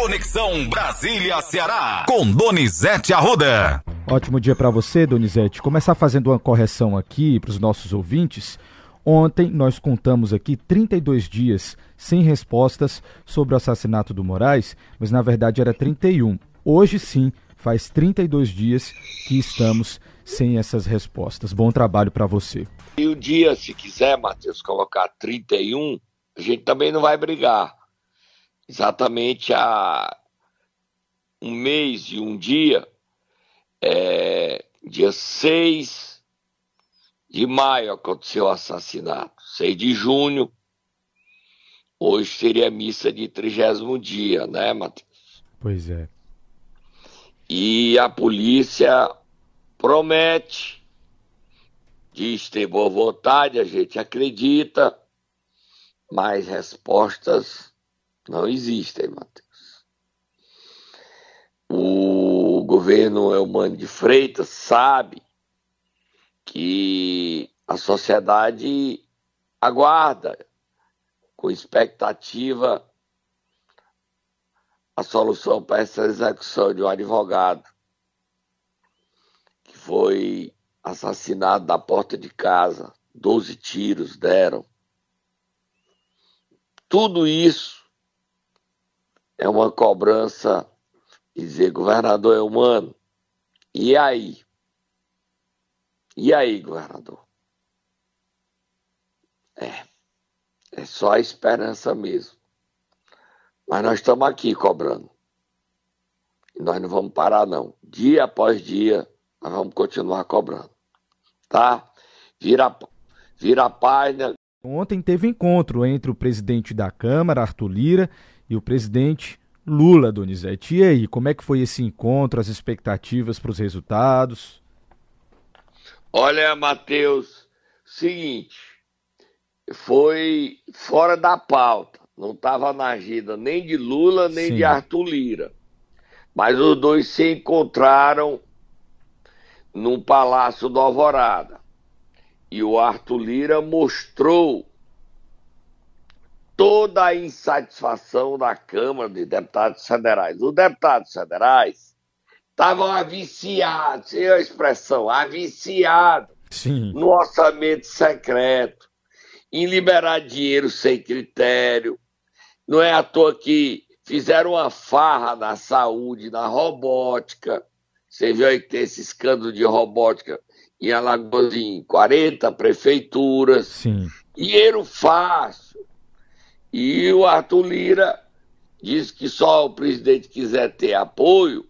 Conexão Brasília-Ceará, com Donizete Arruda. Ótimo dia para você, Donizete. Começar fazendo uma correção aqui para os nossos ouvintes. Ontem nós contamos aqui 32 dias sem respostas sobre o assassinato do Moraes, mas na verdade era 31. Hoje sim, faz 32 dias que estamos sem essas respostas. Bom trabalho para você. E o dia, se quiser, Matheus, colocar 31, a gente também não vai brigar. Exatamente há um mês e um dia, é, dia 6 de maio aconteceu o assassinato. 6 de junho, hoje seria a missa de trigésimo dia, né, Matheus? Pois é. E a polícia promete, diz ter boa vontade, a gente acredita, mas respostas não existem, Matheus. O governo Elmano de Freitas sabe que a sociedade aguarda com expectativa a solução para essa execução de um advogado que foi assassinado na porta de casa, 12 tiros deram. Tudo isso é uma cobrança dizer, governador é humano. E aí? E aí, governador? É, é só a esperança mesmo. Mas nós estamos aqui cobrando. E nós não vamos parar, não. Dia após dia, nós vamos continuar cobrando. Tá? Vira, vira a página. Ontem teve encontro entre o presidente da Câmara, Arthur Lira, e o presidente Lula, Donizete. E aí, como é que foi esse encontro, as expectativas para os resultados? Olha, Matheus, seguinte, foi fora da pauta. Não estava na agenda nem de Lula, nem Sim. de Arthur Lira. Mas os dois se encontraram num palácio do Alvorada. E o Arthur Lira mostrou toda a insatisfação da Câmara de Deputados Federais. Os deputados federais estavam aviciados, é a expressão, aviciados no orçamento secreto, em liberar dinheiro sem critério. Não é à toa que fizeram uma farra na saúde, na robótica. Você viu aí que tem esse escândalo de robótica em Alagoas, em 40 prefeituras. Sim. Dinheiro fácil e o Arthur Lira diz que só o presidente quiser ter apoio,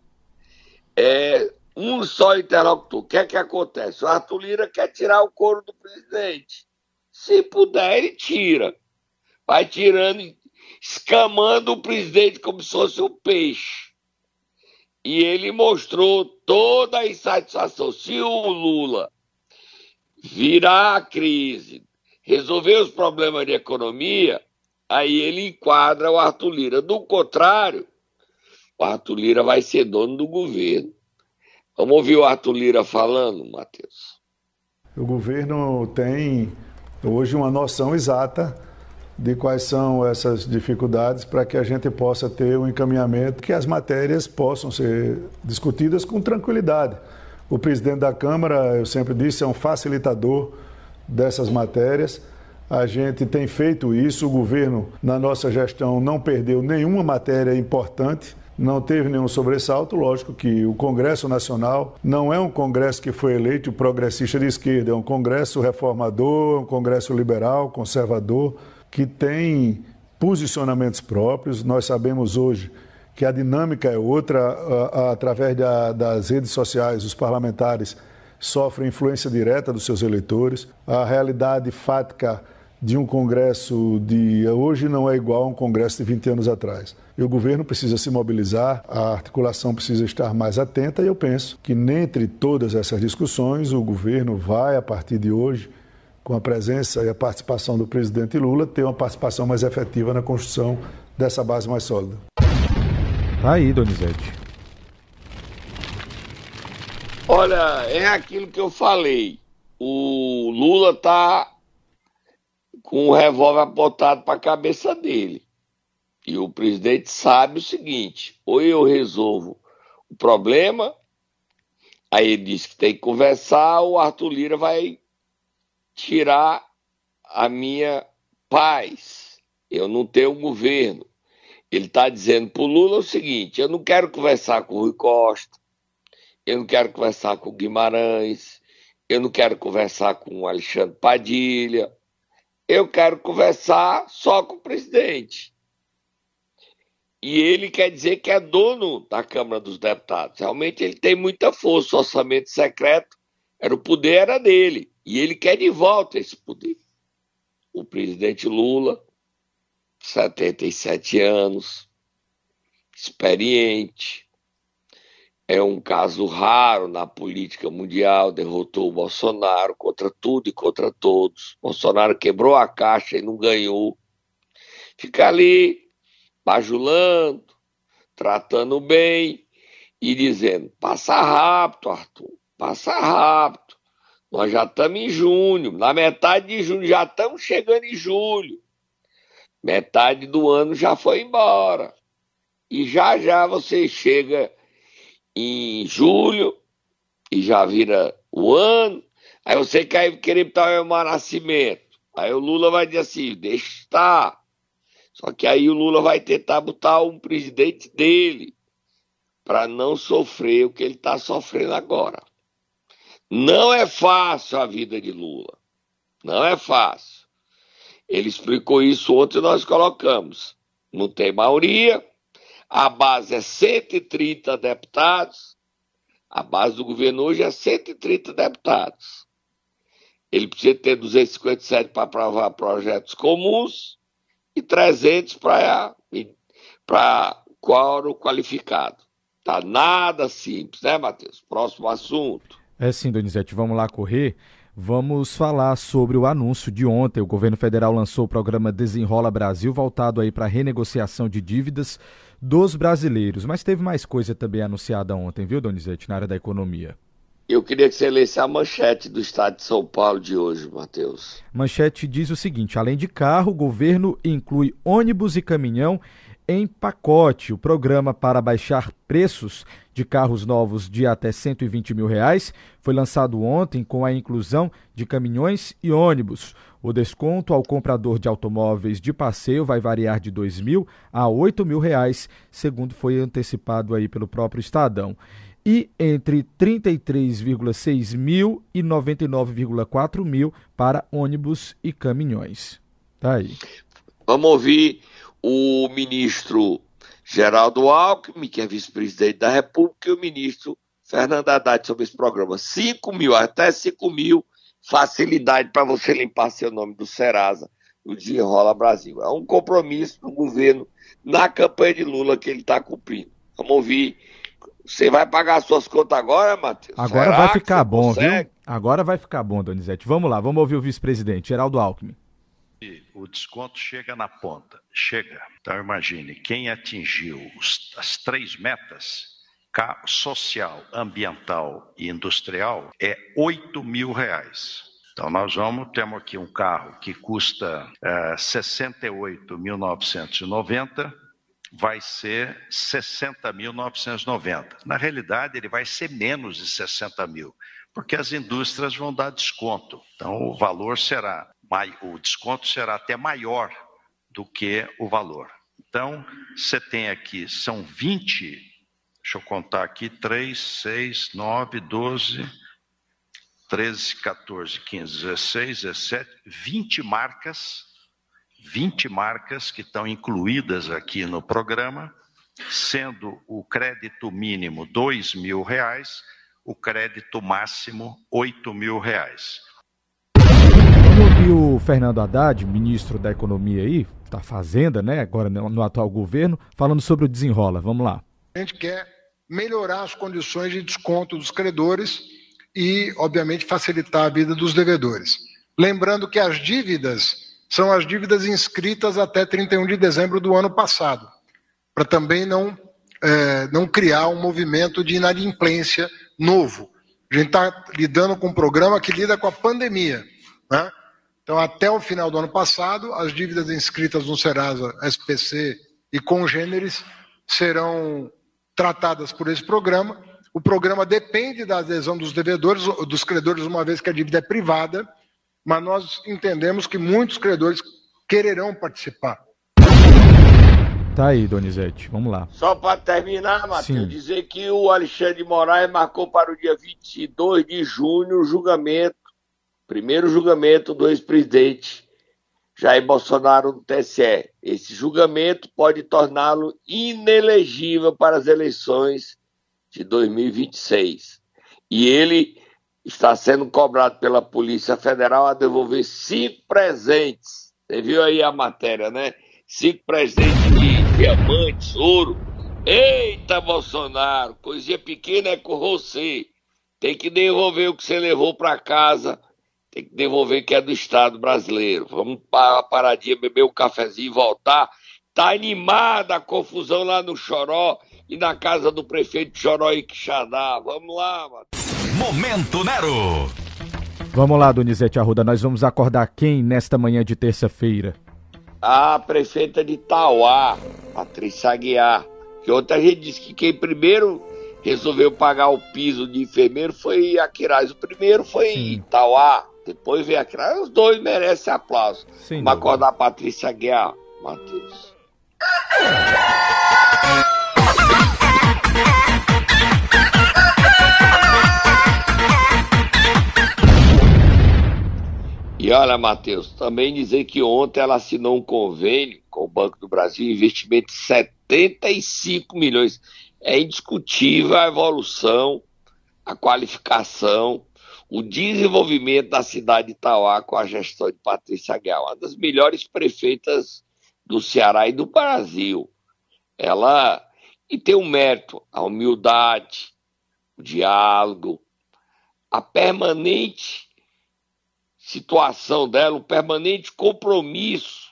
é um só interlocutor. O que é que acontece? O Arthur Lira quer tirar o couro do presidente. Se puder, ele tira. Vai tirando, escamando o presidente como se fosse um peixe. E ele mostrou toda a insatisfação. Se o Lula virar a crise, resolver os problemas de economia, aí ele enquadra o Arthur Lira. Do contrário, o Arthur Lira vai ser dono do governo. Vamos ouvir o Arthur Lira falando, Matheus. O governo tem hoje uma noção exata de quais são essas dificuldades para que a gente possa ter um encaminhamento que as matérias possam ser discutidas com tranquilidade. O presidente da Câmara, eu sempre disse, é um facilitador dessas matérias a gente tem feito isso, o governo, na nossa gestão, não perdeu nenhuma matéria importante não teve nenhum sobressalto. Lógico que o Congresso Nacional não é um Congresso que foi eleito progressista de esquerda, é um Congresso reformador, um Congresso liberal, conservador, que tem posicionamentos próprios. Nós sabemos hoje que a dinâmica é outra, através das redes sociais, os parlamentares sofrem influência direta dos seus eleitores. A realidade fática de um Congresso de hoje não é igual a um Congresso de 20 anos atrás. E o governo precisa se mobilizar, a articulação precisa estar mais atenta, e eu penso que, dentre todas essas discussões, o governo vai, a partir de hoje, com a presença e a participação do presidente Lula, ter uma participação mais efetiva na construção dessa base mais sólida. Tá aí, Donizete. Olha, é aquilo que eu falei. O Lula está com o revólver apontado para a cabeça dele. E o presidente sabe o seguinte: ou eu resolvo o problema, aí ele diz que tem que conversar, o Arthur Lira vai tirar a minha paz. Eu não tenho governo. Ele está dizendo para o Lula o seguinte: eu não quero conversar com o Rui Costa, eu não quero conversar com o Guimarães, eu não quero conversar com o Alexandre Padilha, eu quero conversar só com o presidente. E ele quer dizer que é dono da Câmara dos Deputados. Realmente ele tem muita força. O orçamento secreto era o poder era dele. E ele quer de volta esse poder. O presidente Lula, 77 anos, experiente, é um caso raro na política mundial, derrotou o Bolsonaro contra tudo e contra todos. Bolsonaro quebrou a caixa e não ganhou. Fica ali bajulando, tratando bem e dizendo: passa rápido, Arthur, passa rápido. Nós já estamos em junho, na metade de junho, já estamos chegando em julho. Metade do ano já foi embora. E já já você chega em julho e já vira o ano. Aí você quer querer botar o meu nascimento. Aí o Lula vai dizer assim: deixa estar. Só que aí o Lula vai tentar botar um presidente dele para não sofrer o que ele está sofrendo agora. Não é fácil a vida de Lula. Não é fácil. Ele explicou isso ontem nós colocamos. Não tem maioria, a base é 130 deputados, a base do governo hoje é 130 deputados. Ele precisa ter 257 para aprovar projetos comuns e 300 para quórum qualificado. Tá nada simples, né, Matheus? Próximo assunto. É sim, Donizete, vamos lá correr. Vamos falar sobre o anúncio de ontem. O governo federal lançou o programa Desenrola Brasil, voltado aí para renegociação de dívidas dos brasileiros. Mas teve mais coisa também anunciada ontem, viu, Donizete, na área da economia. Eu queria que você lesse a manchete do Estado de São Paulo de hoje, Matheus. Manchete diz o seguinte: além de carro, o governo inclui ônibus e caminhão em pacote. O programa para baixar preços de carros novos de até 120 mil reais foi lançado ontem com a inclusão de caminhões e ônibus. O desconto ao comprador de automóveis de passeio vai variar de R$ 2 mil a 8 mil reais, segundo foi antecipado aí pelo próprio Estadão e entre 33,6 mil e 99,4 mil para ônibus e caminhões. Tá aí. Vamos ouvir o ministro Geraldo Alckmin, que é vice-presidente da República, e o ministro Fernando Haddad sobre esse programa. 5 mil, até 5 mil, facilidade para você limpar seu nome do Serasa no Desenrola Brasil. É um compromisso do governo na campanha de Lula que ele está cumprindo. Vamos ouvir você vai pagar suas contas agora, Matheus? Agora Será vai ficar bom, consegue? viu? Agora vai ficar bom, Donizete. Vamos lá, vamos ouvir o vice-presidente, Geraldo Alckmin. O desconto chega na ponta, chega. Então imagine, quem atingiu os, as três metas, social, ambiental e industrial, é 8 mil reais. Então nós vamos, temos aqui um carro que custa é, 68.990 vai ser 60.990. Na realidade, ele vai ser menos de 60 mil, porque as indústrias vão dar desconto. Então, o valor será, o desconto será até maior do que o valor. Então, você tem aqui, são 20, deixa eu contar aqui, 3, 6, 9, 12, 13, 14, 15, 16, 17, 20 marcas 20 marcas que estão incluídas aqui no programa, sendo o crédito mínimo dois mil reais, o crédito máximo oito mil reais. O Fernando Haddad, ministro da Economia aí, da Fazenda, né, agora no, no atual governo, falando sobre o desenrola. Vamos lá. A gente quer melhorar as condições de desconto dos credores e, obviamente, facilitar a vida dos devedores. Lembrando que as dívidas são as dívidas inscritas até 31 de dezembro do ano passado, para também não, é, não criar um movimento de inadimplência novo. A gente está lidando com um programa que lida com a pandemia. Né? Então, até o final do ano passado, as dívidas inscritas no Serasa SPC e congêneres serão tratadas por esse programa. O programa depende da adesão dos devedores, dos credores, uma vez que a dívida é privada, mas nós entendemos que muitos credores quererão participar. Tá aí, Donizete, vamos lá. Só para terminar, Matheus, dizer que o Alexandre de Moraes marcou para o dia 22 de junho o julgamento, primeiro julgamento do ex-presidente Jair Bolsonaro no TSE. Esse julgamento pode torná-lo inelegível para as eleições de 2026. E ele está sendo cobrado pela Polícia Federal a devolver cinco presentes. Você viu aí a matéria, né? Cinco presentes de diamantes, ouro. Eita, Bolsonaro, coisinha pequena é com você. Tem que devolver o que você levou para casa tem que devolver que é do Estado brasileiro. Vamos para a paradinha, beber um cafezinho e voltar. Tá animada a confusão lá no Choró e na casa do prefeito de Choró e Quixadá. Vamos lá, mano. Momento Nero. Vamos lá, Donizete Arruda, nós vamos acordar quem nesta manhã de terça-feira? A prefeita de Tauá, Patrícia Aguiar. Que ontem a gente disse que quem primeiro resolveu pagar o piso de enfermeiro foi Aquiraz. O primeiro foi Sim. Itauá. Depois veio aqui. Os dois merecem aplauso. Sim, Vamos acordar a Patrícia Guerra, Matheus. E olha, Matheus, também dizer que ontem ela assinou um convênio com o Banco do Brasil, investimento de 75 milhões. É indiscutível a evolução, a qualificação o desenvolvimento da cidade de Itauá com a gestão de Patrícia Guial, uma das melhores prefeitas do Ceará e do Brasil. Ela e tem um mérito, a humildade, o diálogo, a permanente situação dela, o permanente compromisso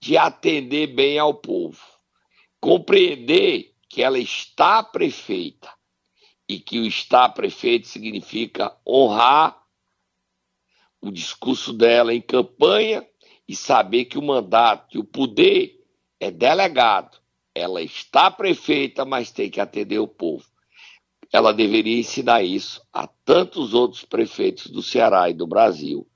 de atender bem ao povo, compreender que ela está prefeita, e que o estar prefeito significa honrar o discurso dela em campanha e saber que o mandato, que o poder é delegado. Ela está prefeita, mas tem que atender o povo. Ela deveria ensinar isso a tantos outros prefeitos do Ceará e do Brasil.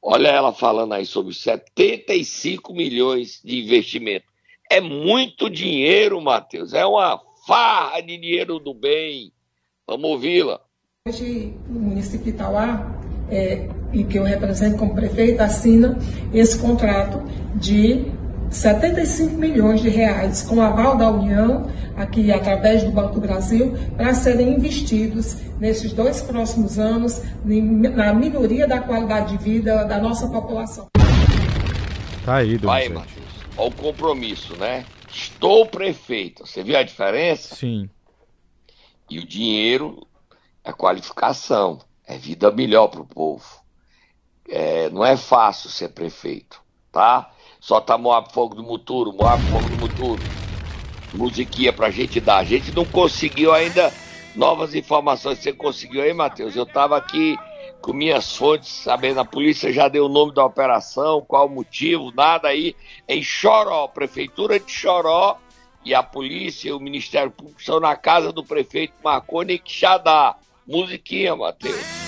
Olha ela falando aí sobre 75 milhões de investimento. É muito dinheiro, Matheus. É uma farra de dinheiro do bem Vamos ouvi-la. Hoje, o município de Itauá, é, e que eu represento como prefeito, assina esse contrato de 75 milhões de reais com aval da União, aqui através do Banco do Brasil, para serem investidos nesses dois próximos anos na melhoria da qualidade de vida da nossa população. Tá aí, Vai, Matheus. Olha o compromisso, né? Estou prefeito. Você viu a diferença? Sim. E o dinheiro é qualificação, é vida melhor para o povo. É, não é fácil ser prefeito, tá? Só tá Moab Fogo do Muturo, Moab Fogo do Muturo. Musiquinha pra gente dar. A gente não conseguiu ainda novas informações. Você conseguiu aí, Matheus? Eu tava aqui com minhas fontes, sabendo, a polícia já deu o nome da operação, qual o motivo, nada aí. Em Choró, Prefeitura de Choró, e a polícia e o Ministério Público estão na casa do prefeito Marconi Quixadá. Musiquinha, Matheus.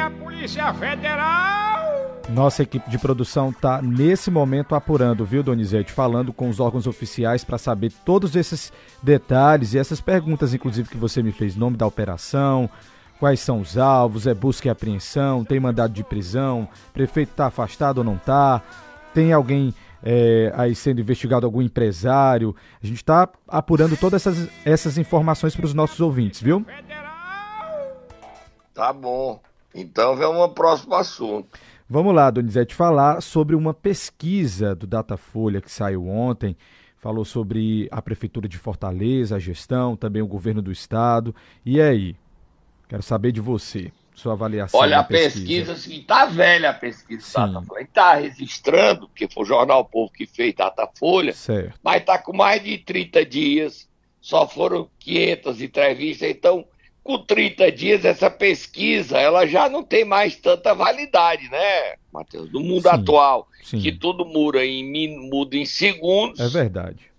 A Polícia Federal! Nossa equipe de produção está nesse momento apurando, viu, Donizete? Falando com os órgãos oficiais para saber todos esses detalhes e essas perguntas, inclusive, que você me fez: nome da operação, quais são os alvos, é busca e apreensão, tem mandado de prisão, prefeito está afastado ou não está, tem alguém é, aí sendo investigado algum empresário. A gente está apurando todas essas, essas informações para os nossos ouvintes, viu? Tá bom. Então vamos ao próximo assunto. Vamos lá, Donizete, falar sobre uma pesquisa do Datafolha que saiu ontem. Falou sobre a Prefeitura de Fortaleza, a gestão, também o governo do estado. E aí? Quero saber de você sua avaliação. Olha, a pesquisa, pesquisa assim, tá velha a pesquisa Sim. Datafolha. Está registrando, porque foi o Jornal Povo que fez Datafolha, certo. mas está com mais de 30 dias, só foram 500 entrevistas, então com 30 dias, essa pesquisa ela já não tem mais tanta validade, né, Matheus? No mundo sim, atual, sim. que tudo muda em, muda em segundos. É verdade.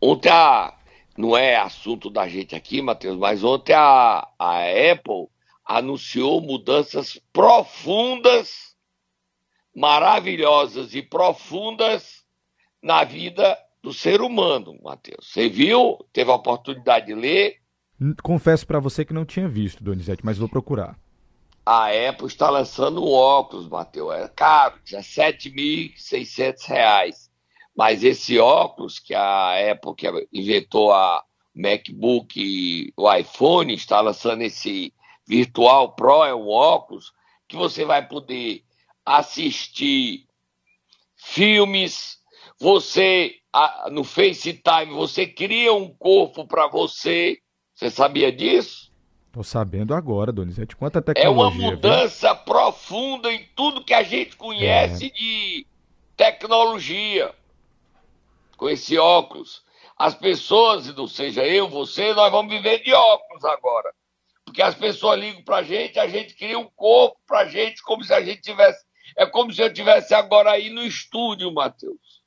Ontem, a, não é assunto da gente aqui, Matheus, mas ontem a, a Apple anunciou mudanças profundas, maravilhosas e profundas na vida do ser humano, Matheus. Você viu? Teve a oportunidade de ler? Confesso para você que não tinha visto, Donizete, mas vou procurar. A Apple está lançando um óculos, Matheus. É caro, R$ 7.600. Mas esse óculos que a Apple que inventou a MacBook e o iPhone está lançando esse Virtual Pro, é um óculos que você vai poder assistir filmes, você no FaceTime você cria um corpo para você você sabia disso? Tô sabendo agora, Donizete. Quanta tecnologia. É uma mudança viu? profunda em tudo que a gente conhece é. de tecnologia. Com esse óculos. As pessoas, não seja eu, você, nós vamos viver de óculos agora. Porque as pessoas ligam pra gente, a gente cria um corpo pra gente, como se a gente tivesse. É como se eu tivesse agora aí no estúdio, Matheus.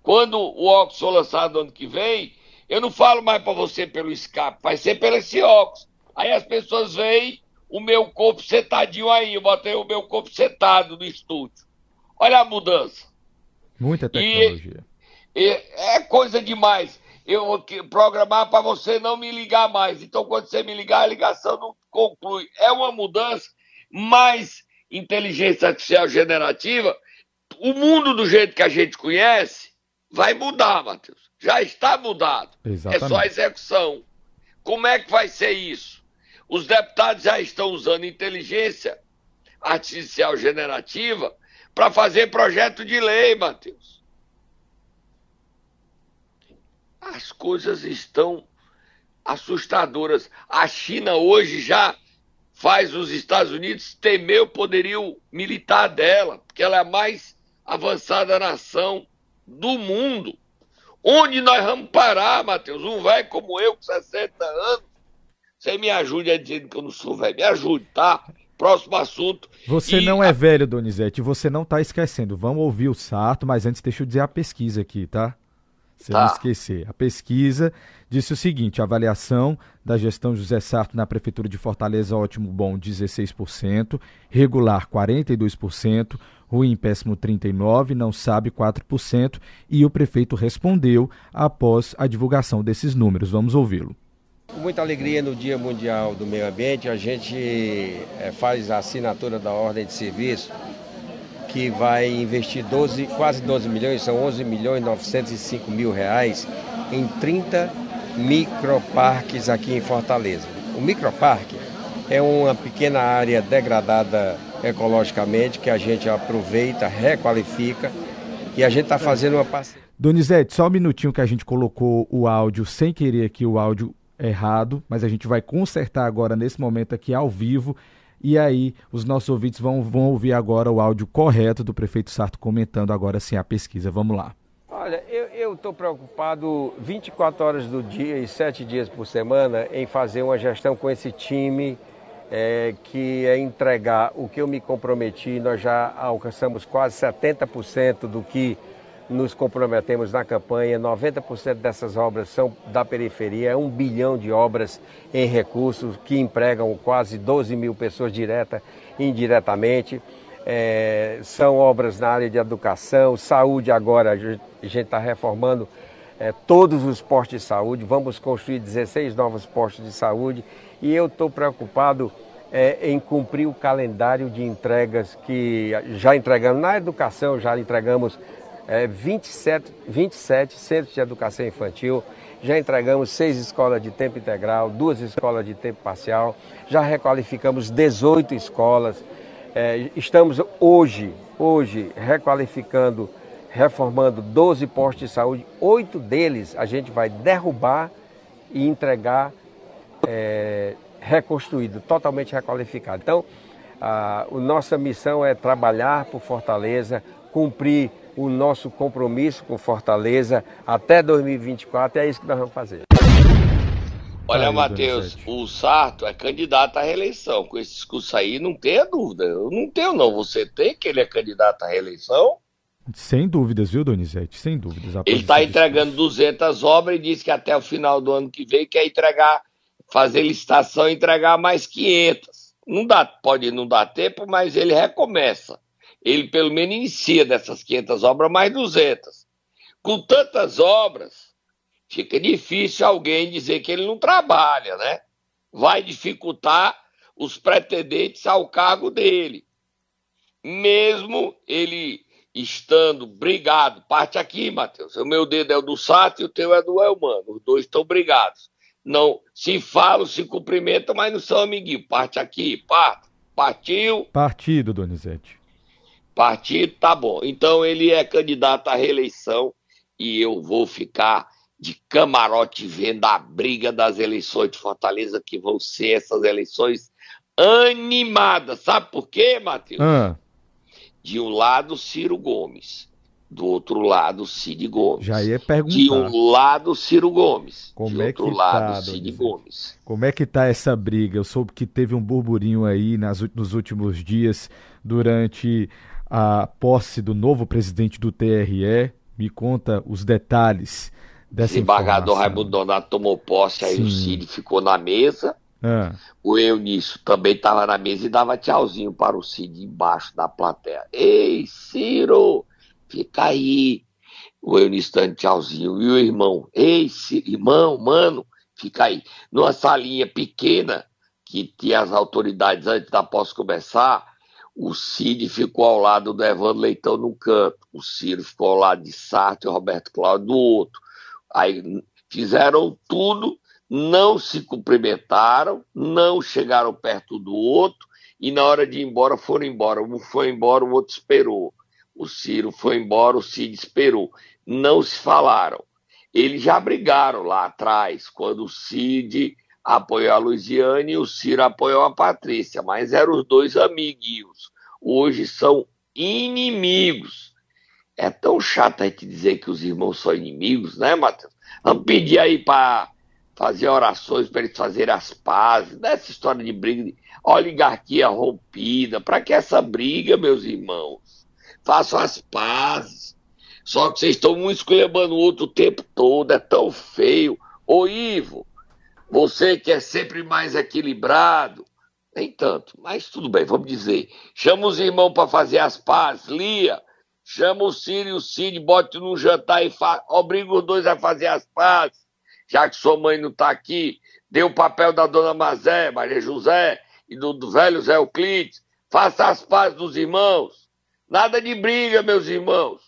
Quando o óculos for lançado ano que vem, eu não falo mais para você pelo escape, vai ser pelo esse óculos. Aí as pessoas veem o meu corpo setadinho aí, eu botei o meu corpo setado no estúdio. Olha a mudança. Muita tecnologia. E, e é coisa demais. Eu vou programar para você não me ligar mais. Então, quando você me ligar, a ligação não conclui. É uma mudança, mais inteligência artificial generativa, o mundo do jeito que a gente conhece vai mudar, Matheus já está mudado. Exatamente. É só a execução. Como é que vai ser isso? Os deputados já estão usando inteligência artificial generativa para fazer projeto de lei, Matheus. As coisas estão assustadoras. A China hoje já faz os Estados Unidos temer o poderio militar dela, porque ela é a mais avançada nação do mundo. Onde nós vamos parar, Matheus? Um velho como eu, com 60 anos. Você me ajude a dizer que eu não sou velho. Me ajude, tá? Próximo assunto. Você e... não é velho, Donizete. Você não tá esquecendo. Vamos ouvir o Sato, mas antes deixa eu dizer a pesquisa aqui, tá? Você tá. não esquecer. A pesquisa disse o seguinte: a avaliação da gestão José Sarto na Prefeitura de Fortaleza, ótimo bom, 16%, regular 42%, ruim péssimo 39%, não sabe 4%, e o prefeito respondeu após a divulgação desses números. Vamos ouvi-lo. Com muita alegria no Dia Mundial do Meio Ambiente, a gente é, faz a assinatura da ordem de serviço que vai investir 12, quase 12 milhões, são 11 milhões e 905 mil reais em 30 microparques aqui em Fortaleza. O microparque é uma pequena área degradada ecologicamente que a gente aproveita, requalifica e a gente está fazendo uma parceria. Donizete, só um minutinho que a gente colocou o áudio sem querer aqui, o áudio errado, mas a gente vai consertar agora nesse momento aqui ao vivo e aí, os nossos ouvintes vão, vão ouvir agora o áudio correto do prefeito Sarto comentando agora sim a pesquisa. Vamos lá. Olha, eu estou preocupado 24 horas do dia e 7 dias por semana em fazer uma gestão com esse time, é, que é entregar o que eu me comprometi. Nós já alcançamos quase 70% do que nos comprometemos na campanha. 90% dessas obras são da periferia, é um bilhão de obras em recursos que empregam quase 12 mil pessoas direta e indiretamente. É, são obras na área de educação, saúde agora, a gente está reformando é, todos os postos de saúde, vamos construir 16 novos postos de saúde. E eu estou preocupado é, em cumprir o calendário de entregas que já entregamos. Na educação, já entregamos é, 27, 27 centros de educação infantil, já entregamos seis escolas de tempo integral, duas escolas de tempo parcial, já requalificamos 18 escolas. É, estamos hoje, hoje requalificando, reformando 12 postos de saúde, oito deles a gente vai derrubar e entregar é, reconstruído, totalmente requalificado. Então, a, a nossa missão é trabalhar por Fortaleza, cumprir o nosso compromisso com Fortaleza até 2024 é isso que nós vamos fazer. Olha, Matheus, o Sarto é candidato à reeleição. Com esse discurso aí, não tenha dúvida. Eu não tenho, não. Você tem que ele é candidato à reeleição? Sem dúvidas, viu, Donizete? Sem dúvidas. Ele está entregando discurso. 200 obras e disse que até o final do ano que vem quer entregar, fazer licitação e entregar mais 500. Não dá, pode não dar tempo, mas ele recomeça. Ele pelo menos inicia dessas 500 obras mais 200. Com tantas obras, fica difícil alguém dizer que ele não trabalha, né? Vai dificultar os pretendentes ao cargo dele. Mesmo ele estando brigado, parte aqui, Matheus. O meu dedo é o do Sato e o teu é do Elmano. Os dois estão brigados. Não se falam, se cumprimentam, mas não são amiguinhos. Parte aqui, parte. Partiu. Partido, Donizete. Partido, tá bom. Então ele é candidato à reeleição e eu vou ficar de camarote vendo a briga das eleições de Fortaleza, que vão ser essas eleições animadas. Sabe por quê, Matheus? Ah. De um lado, Ciro Gomes. Do outro lado, Cid Gomes. Já ia perguntar. De um lado, Ciro Gomes. Como de é outro que lado, tá, Cid Gomes. Como é que tá essa briga? Eu soube que teve um burburinho aí nas, nos últimos dias durante a posse do novo presidente do TRE. Me conta os detalhes dessa Desembargador Raimundo Donato tomou posse, aí Sim. o Cid ficou na mesa. É. O Eunício também estava na mesa e dava tchauzinho para o Cid embaixo da plateia. Ei, Ciro, fica aí. O Eunício dando tchauzinho. E o irmão, ei, Ciro, irmão, mano, fica aí. Numa salinha pequena, que tinha as autoridades antes da posse começar, o Cid ficou ao lado do Evandro Leitão num canto, o Ciro ficou ao lado de Sarto e Roberto Cláudio do outro. Aí fizeram tudo, não se cumprimentaram, não chegaram perto do outro, e na hora de ir embora foram embora. Um foi embora, o outro esperou. O Ciro foi embora, o Cid esperou. Não se falaram. Eles já brigaram lá atrás, quando o Cid apoiou a Luiziane e o Ciro apoiou a Patrícia, mas eram os dois amiguinhos. Hoje são inimigos. É tão chato a gente dizer que os irmãos são inimigos, né, Matheus? Vamos pedir aí para fazer orações para eles fazerem as pazes, nessa história de briga, de oligarquia rompida. Para que essa briga, meus irmãos? Façam as pazes. Só que vocês estão um esculhambando o outro o tempo todo, é tão feio. Ô Ivo, você que é sempre mais equilibrado, nem tanto, mas tudo bem, vamos dizer. Chama os irmãos para fazer as pazes, Lia, chama o Ciro e o Cid, bote num jantar e fa... obriga os dois a fazer as pazes, já que sua mãe não está aqui, dê o papel da dona Mazé, Maria José, e do, do velho Zé Euclides, faça as pazes dos irmãos. Nada de briga, meus irmãos.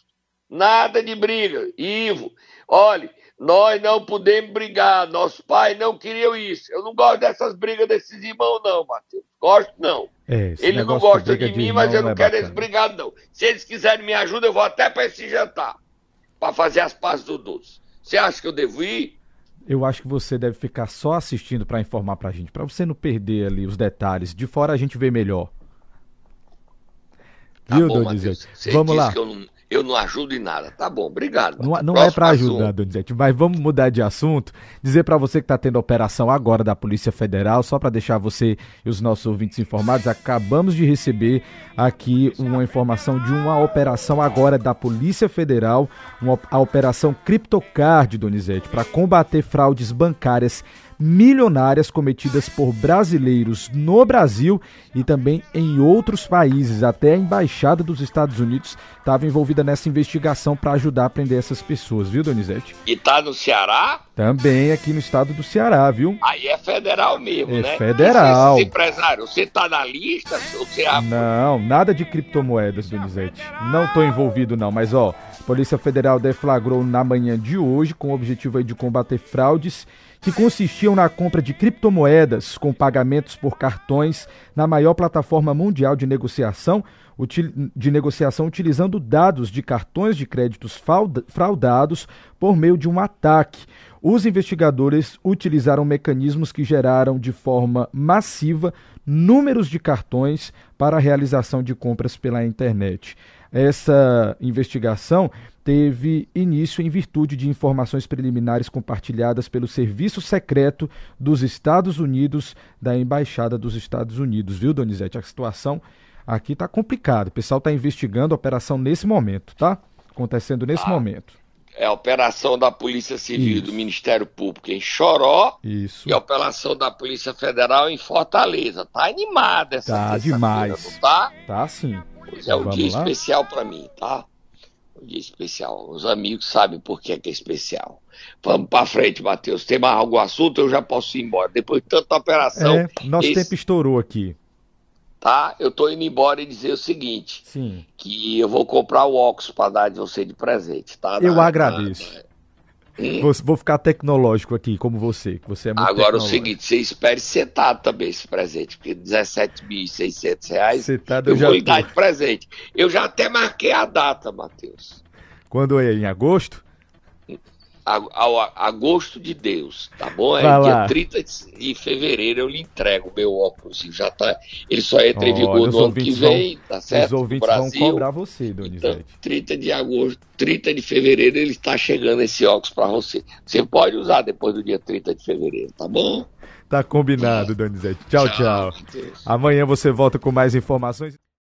Nada de briga. Ivo, olhe, nós não podemos brigar. Nosso pai não queria isso. Eu não gosto dessas brigas desses irmãos, não, Matheus. Gosto, não. É, Ele não gosta de, de mim, mas eu não, não é quero eles brigados, não. Se eles quiserem me ajudar, eu vou até para esse jantar. Para fazer as pazes do Doce. Você acha que eu devo ir? Eu acho que você deve ficar só assistindo para informar para a gente, para você não perder ali os detalhes. De fora a gente vê melhor. Tá Viu, Donizete? Vamos lá. Eu não, eu não ajudo em nada. Tá bom, obrigado. Não, não é para ajudar, Donizete, mas vamos mudar de assunto. Dizer para você que está tendo operação agora da Polícia Federal, só para deixar você e os nossos ouvintes informados, acabamos de receber aqui uma informação de uma operação agora da Polícia Federal, uma, a Operação Criptocard, Donizete, para combater fraudes bancárias milionárias cometidas por brasileiros no Brasil e também em outros países. Até a Embaixada dos Estados Unidos estava envolvida nessa investigação para ajudar a prender essas pessoas, viu, Donizete? E tá no Ceará? Também aqui no estado do Ceará, viu? Aí é federal mesmo, é né? Federal. empresário, você tá na lista? Você... Não, nada de criptomoedas, Donizete. Não tô envolvido não, mas ó, Polícia Federal deflagrou na manhã de hoje com o objetivo de combater fraudes que consistiam na compra de criptomoedas com pagamentos por cartões na maior plataforma mundial de negociação, de negociação utilizando dados de cartões de créditos fraudados por meio de um ataque. Os investigadores utilizaram mecanismos que geraram de forma massiva números de cartões para a realização de compras pela internet. Essa investigação teve início em virtude de informações preliminares compartilhadas pelo Serviço Secreto dos Estados Unidos da Embaixada dos Estados Unidos, viu, Donizete? A situação aqui está complicada. O pessoal está investigando a operação nesse momento, tá? Acontecendo nesse ah, momento. É a operação da Polícia Civil Isso. do Ministério Público em Choró Isso. e a operação da Polícia Federal em Fortaleza. Tá animada essa Tá demais. tá? Tá sim. Pois é um dia lá? especial para mim, tá? Um dia especial. Os amigos sabem por que é, que é especial. Vamos para frente, Matheus. Tem mais algum assunto? Eu já posso ir embora. Depois de tanta operação. É, nosso esse... tempo estourou aqui. Tá? Eu tô indo embora e dizer o seguinte: Sim. que eu vou comprar o óculos para dar de você de presente, tá? Eu na, agradeço. Na, Vou, vou, ficar tecnológico aqui, como você, que você é muito Agora o seguinte, você espere setado também esse presente, porque 17.600 reais setado eu, eu já vou dar de presente. Eu já até marquei a data, Matheus. Quando é? Em agosto? Ao, agosto de Deus, tá bom? É dia 30 de fevereiro eu lhe entrego o meu óculos. Já tá, ele só entra em vigor no ano que vem, vão, tá certo? Os ouvintes vão cobrar você, Donizete. Então, 30 de agosto, 30 de fevereiro ele está chegando esse óculos para você. Você pode usar depois do dia 30 de fevereiro, tá bom? Tá combinado, Donizete. Tchau, tchau. tchau. Amanhã você volta com mais informações.